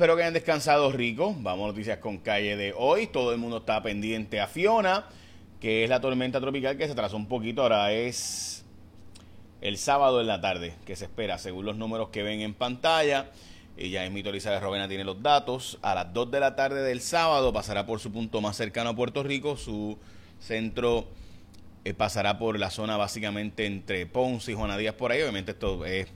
espero que hayan descansado rico. Vamos noticias con calle de hoy. Todo el mundo está pendiente a Fiona, que es la tormenta tropical que se atrasó un poquito. Ahora es el sábado en la tarde que se espera, según los números que ven en pantalla. Y ya es mi de Rovena tiene los datos. A las 2 de la tarde del sábado pasará por su punto más cercano a Puerto Rico, su centro eh, pasará por la zona básicamente entre Ponce y Juana Díaz por ahí. Obviamente esto es,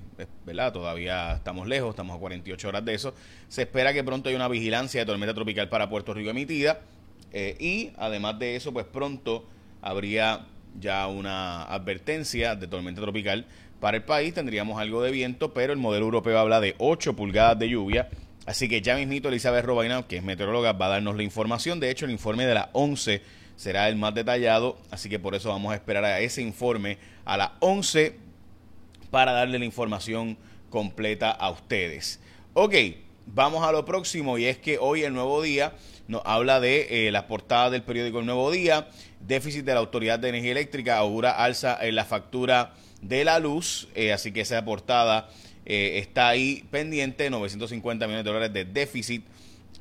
¿verdad? Todavía estamos lejos, estamos a 48 horas de eso. Se espera que pronto haya una vigilancia de tormenta tropical para Puerto Rico emitida. Eh, y además de eso, pues pronto habría ya una advertencia de tormenta tropical para el país. Tendríamos algo de viento, pero el modelo europeo habla de 8 pulgadas de lluvia. Así que ya mismito Elizabeth Robaina, que es meteoróloga, va a darnos la información. De hecho, el informe de las 11 será el más detallado, así que por eso vamos a esperar a ese informe a las 11 para darle la información completa a ustedes. Ok, vamos a lo próximo y es que hoy el Nuevo Día nos habla de eh, la portada del periódico El Nuevo Día, déficit de la Autoridad de Energía Eléctrica, augura alza en la factura de la luz, eh, así que esa portada eh, está ahí pendiente, 950 millones de dólares de déficit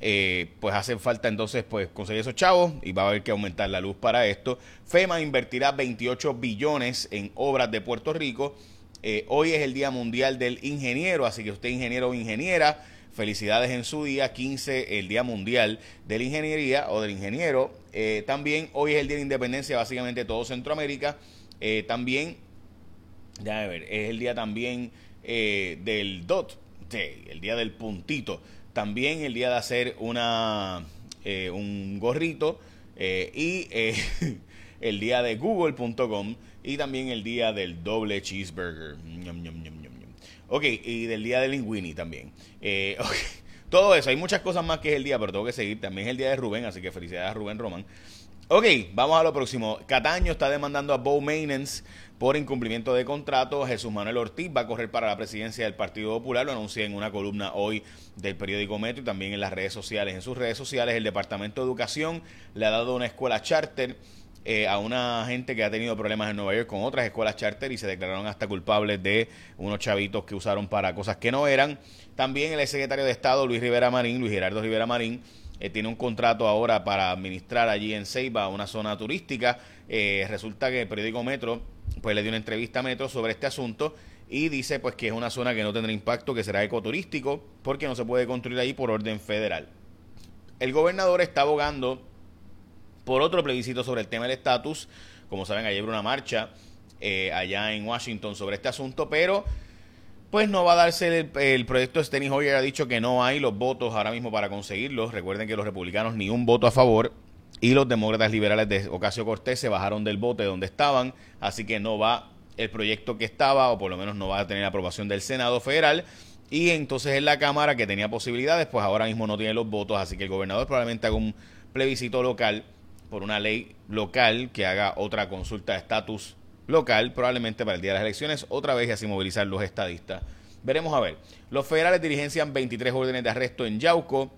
eh, pues hace falta entonces pues conseguir esos chavos y va a haber que aumentar la luz para esto. FEMA invertirá 28 billones en obras de Puerto Rico. Eh, hoy es el Día Mundial del Ingeniero, así que usted ingeniero o ingeniera, felicidades en su día, 15 el Día Mundial de la Ingeniería o del Ingeniero. Eh, también hoy es el Día de Independencia básicamente de todo Centroamérica. también, ya ver, es el día también del DOT, el día del puntito. También el día de hacer una, eh, un gorrito eh, y eh, el día de google.com y también el día del doble cheeseburger. ok, y del día de linguini también. Todo eso, hay muchas cosas más que es el día, pero tengo que seguir. También es el día de Rubén, así que felicidades a Rubén Román. Ok, vamos a lo próximo. Cataño está demandando a Bow Maintenance por incumplimiento de contrato. Jesús Manuel Ortiz va a correr para la presidencia del Partido Popular. Lo anuncia en una columna hoy del periódico Metro y también en las redes sociales. En sus redes sociales, el Departamento de Educación le ha dado una escuela charter eh, a una gente que ha tenido problemas en Nueva York con otras escuelas charter y se declararon hasta culpables de unos chavitos que usaron para cosas que no eran. También el secretario de Estado, Luis Rivera Marín, Luis Gerardo Rivera Marín, eh, tiene un contrato ahora para administrar allí en Ceiba una zona turística. Eh, resulta que el periódico Metro pues le dio una entrevista a Metro sobre este asunto y dice pues que es una zona que no tendrá impacto, que será ecoturístico, porque no se puede construir ahí por orden federal. El gobernador está abogando por otro plebiscito sobre el tema del estatus. Como saben, ayer hubo una marcha eh, allá en Washington sobre este asunto, pero pues no va a darse el, proyecto Steny Hoyer ha dicho que no hay los votos ahora mismo para conseguirlos. Recuerden que los republicanos ni un voto a favor y los demócratas liberales de Ocasio Cortés se bajaron del bote donde estaban, así que no va el proyecto que estaba o por lo menos no va a tener aprobación del Senado federal. Y entonces en la Cámara que tenía posibilidades, pues ahora mismo no tiene los votos, así que el gobernador probablemente haga un plebiscito local por una ley local que haga otra consulta de estatus local, probablemente para el día de las elecciones, otra vez y así movilizar los estadistas. Veremos a ver. Los federales dirigencian 23 órdenes de arresto en Yauco.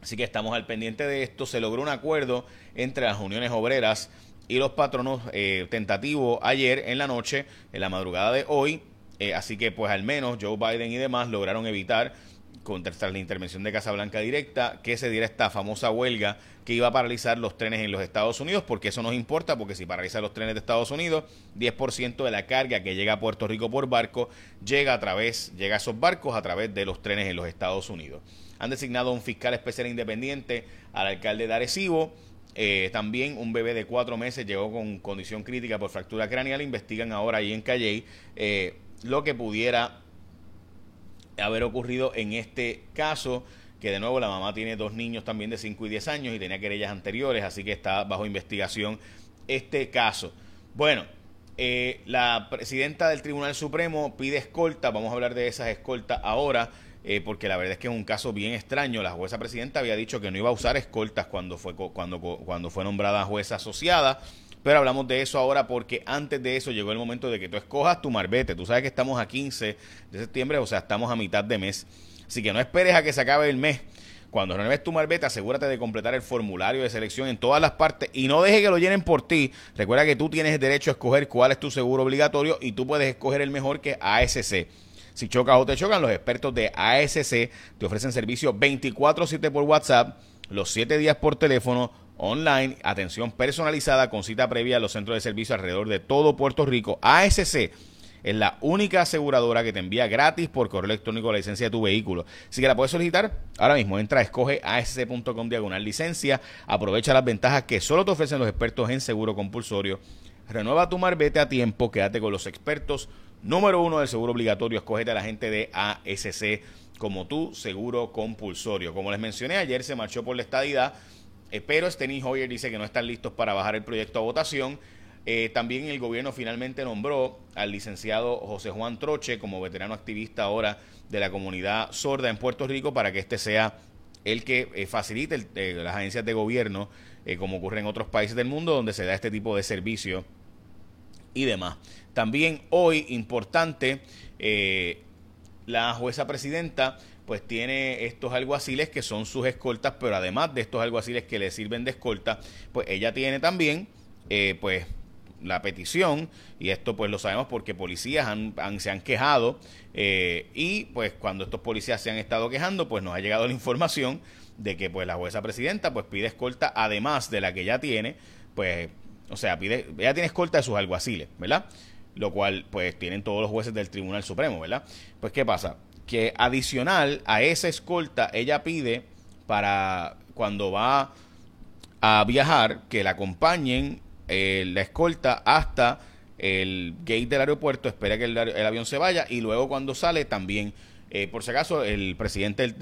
Así que estamos al pendiente de esto. Se logró un acuerdo entre las uniones obreras y los patronos eh, tentativo ayer en la noche, en la madrugada de hoy. Eh, así que pues al menos Joe Biden y demás lograron evitar contra la intervención de Casablanca Directa, que se diera esta famosa huelga que iba a paralizar los trenes en los Estados Unidos, porque eso nos importa, porque si paraliza los trenes de Estados Unidos, 10% de la carga que llega a Puerto Rico por barco llega a través, llega a esos barcos a través de los trenes en los Estados Unidos. Han designado un fiscal especial independiente al alcalde de Arecibo. Eh, también un bebé de cuatro meses llegó con condición crítica por fractura craneal. Investigan ahora ahí en Calley eh, lo que pudiera haber ocurrido en este caso, que de nuevo la mamá tiene dos niños también de 5 y 10 años y tenía querellas anteriores, así que está bajo investigación este caso. Bueno, eh, la presidenta del Tribunal Supremo pide escolta, vamos a hablar de esas escoltas ahora, eh, porque la verdad es que es un caso bien extraño. La jueza presidenta había dicho que no iba a usar escoltas cuando fue, cuando, cuando fue nombrada jueza asociada. Pero hablamos de eso ahora porque antes de eso llegó el momento de que tú escojas tu marbete. Tú sabes que estamos a 15 de septiembre, o sea, estamos a mitad de mes. Así que no esperes a que se acabe el mes. Cuando renueves tu marbete, asegúrate de completar el formulario de selección en todas las partes y no deje que lo llenen por ti. Recuerda que tú tienes derecho a escoger cuál es tu seguro obligatorio y tú puedes escoger el mejor que ASC. Si chocas o te chocan, los expertos de ASC te ofrecen servicio 24/7 por WhatsApp, los 7 días por teléfono, online, atención personalizada con cita previa a los centros de servicio alrededor de todo Puerto Rico. ASC es la única aseguradora que te envía gratis por correo electrónico la licencia de tu vehículo. Así que la puedes solicitar ahora mismo. Entra escoge asc.com diagonal licencia. Aprovecha las ventajas que solo te ofrecen los expertos en seguro compulsorio. Renueva tu marbete a tiempo. Quédate con los expertos. Número uno del seguro obligatorio. Escógete a la gente de ASC como tu seguro compulsorio. Como les mencioné, ayer se marchó por la estadidad. Eh, pero Steny Hoyer dice que no están listos para bajar el proyecto a votación. Eh, también el gobierno finalmente nombró al licenciado José Juan Troche como veterano activista ahora de la comunidad sorda en Puerto Rico para que este sea el que eh, facilite las agencias de gobierno, como ocurre en otros países del mundo donde se da este tipo de servicio y demás. También hoy, importante, la jueza presidenta pues tiene estos alguaciles que son sus escoltas, pero además de estos alguaciles que le sirven de escolta, pues ella tiene también pues la petición, y esto pues lo sabemos porque policías han, se han quejado, eh, y pues cuando estos policías se han estado quejando, pues nos ha llegado la información de que pues la jueza presidenta pues pide escolta además de la que ya tiene, pues, o sea, pide, ella tiene escolta de sus alguaciles, ¿verdad? Lo cual pues tienen todos los jueces del Tribunal Supremo, ¿verdad? Pues ¿qué pasa? Que adicional a esa escolta, ella pide para cuando va a viajar que la acompañen eh, la escolta hasta el gate del aeropuerto, espera que el, avión se vaya y luego cuando sale también, eh, por si acaso, el presidente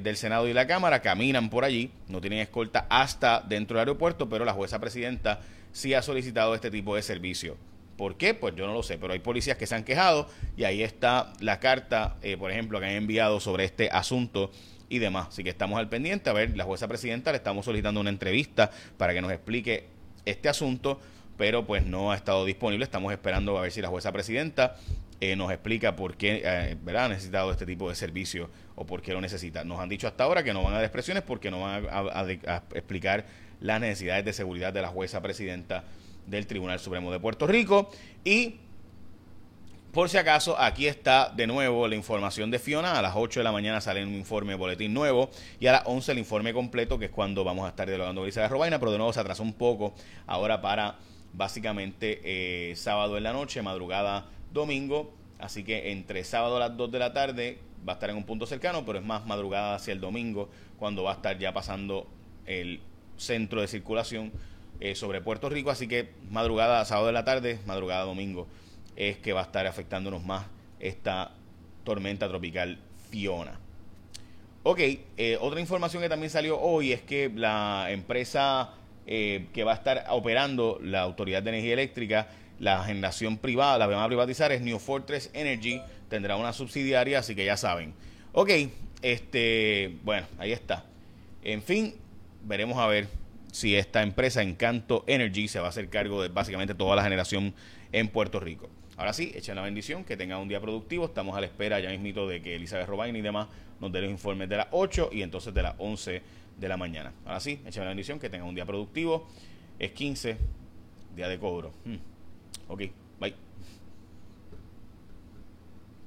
del Senado y la Cámara caminan por allí, no tienen escolta hasta dentro del aeropuerto, pero la jueza presidenta sí ha solicitado este tipo de servicio. ¿Por qué? Pues yo no lo sé, pero hay policías que se han quejado y ahí está la carta, eh, por ejemplo, que han enviado sobre este asunto y demás. Así que estamos al pendiente. A ver, la jueza presidenta le estamos solicitando una entrevista para que nos explique este asunto, pero pues no ha estado disponible. Estamos esperando a ver si la jueza presidenta eh, nos explica por qué eh, ha necesitado este tipo de servicio o por qué lo necesita. Nos han dicho hasta ahora que no van a dar expresiones porque no van a, explicar las necesidades de seguridad de la jueza presidenta del Tribunal Supremo de Puerto Rico. Y por si acaso, aquí está de nuevo la información de Fiona. A las 8 de la mañana sale un informe boletín nuevo y a las 11 el informe completo, que es cuando vamos a estar dialogando con Isabel Robaina, pero de nuevo se atrasó un poco ahora para básicamente eh, sábado en la noche, madrugada domingo. Así que entre sábado a las 2 de la tarde va a estar en un punto cercano, pero es más madrugada hacia el domingo, cuando va a estar ya pasando el centro de circulación eh, sobre Puerto Rico. Así que madrugada sábado de la tarde, madrugada domingo es que va a estar afectándonos más esta tormenta tropical Fiona. Ok, eh, otra información que también salió hoy es que la empresa eh, que va a estar operando la Autoridad de Energía Eléctrica, la generación privada, la que van a privatizar es New Fortress Energy, tendrá una subsidiaria, así que ya saben. Ok, este, bueno, ahí está. En fin, veremos a ver si esta empresa Encanto Energy se va a hacer cargo de básicamente toda la generación en Puerto Rico. Ahora sí, echen la bendición, que tengan un día productivo. Estamos a la espera ya mismito de que Elizabeth Robain y demás nos den los informes de las 8 y entonces de las 11 de la mañana. Ahora sí, echen la bendición, que tengan un día productivo. Es 15, día de cobro. Hmm. Ok,